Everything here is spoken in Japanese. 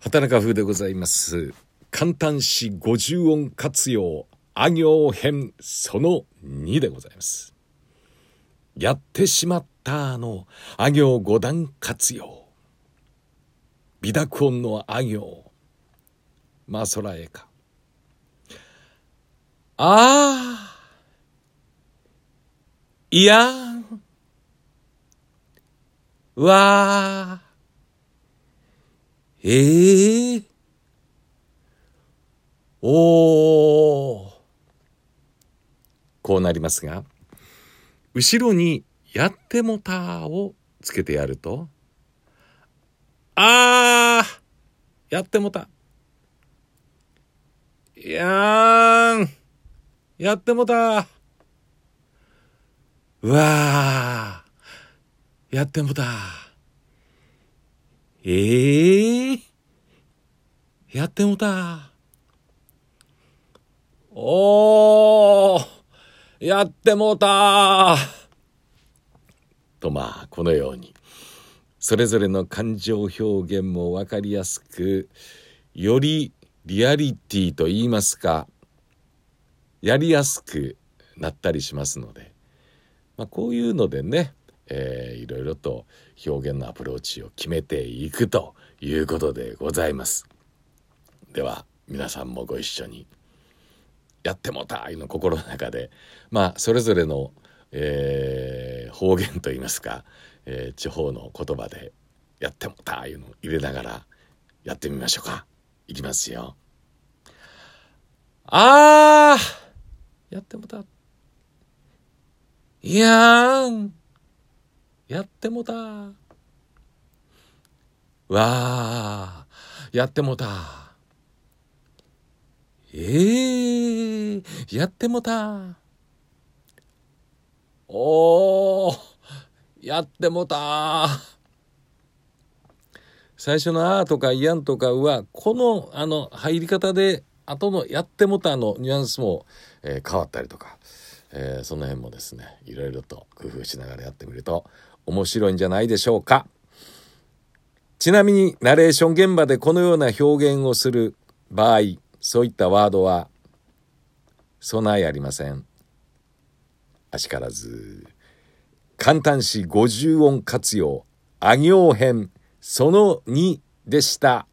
畑中風でございます。簡単詞50音活用あ行編その2でございます。やってしまったのあ行五段活用。美濁音のあ行。まあそらえか。ああいやわあええー、おー。こうなりますが後ろに「やってもた」をつけてやると「あーやってもた」「やーん。やってもた」うわー。やってもた。ええー、やってもた。おー、やってもた。とまあ、このように、それぞれの感情表現もわかりやすく、よりリアリティと言いますか、やりやすくなったりしますので、まあ、こういうのでね、えー、いろいろと表現のアプローチを決めていくということでございます。では皆さんもご一緒にやってもたいの心の中でまあそれぞれの、えー、方言といいますか、えー、地方の言葉でやってもたいうのを入れながらやってみましょうか。いきますよ。あーやってもた。いやーやってもた。わあやってもた。ええー、やってもた。おーやってもた。最初の「あ」とか「いやん」とかはこのあの入り方で後の「やってもた」のニュアンスも、えー、変わったりとか、えー、その辺もですねいろいろと工夫しながらやってみると面白いんじゃないでしょうか。ちなみにナレーション現場でこのような表現をする場合、そういったワードは備えありません。あしからず。簡単詞50音活用、あ行編その2でした。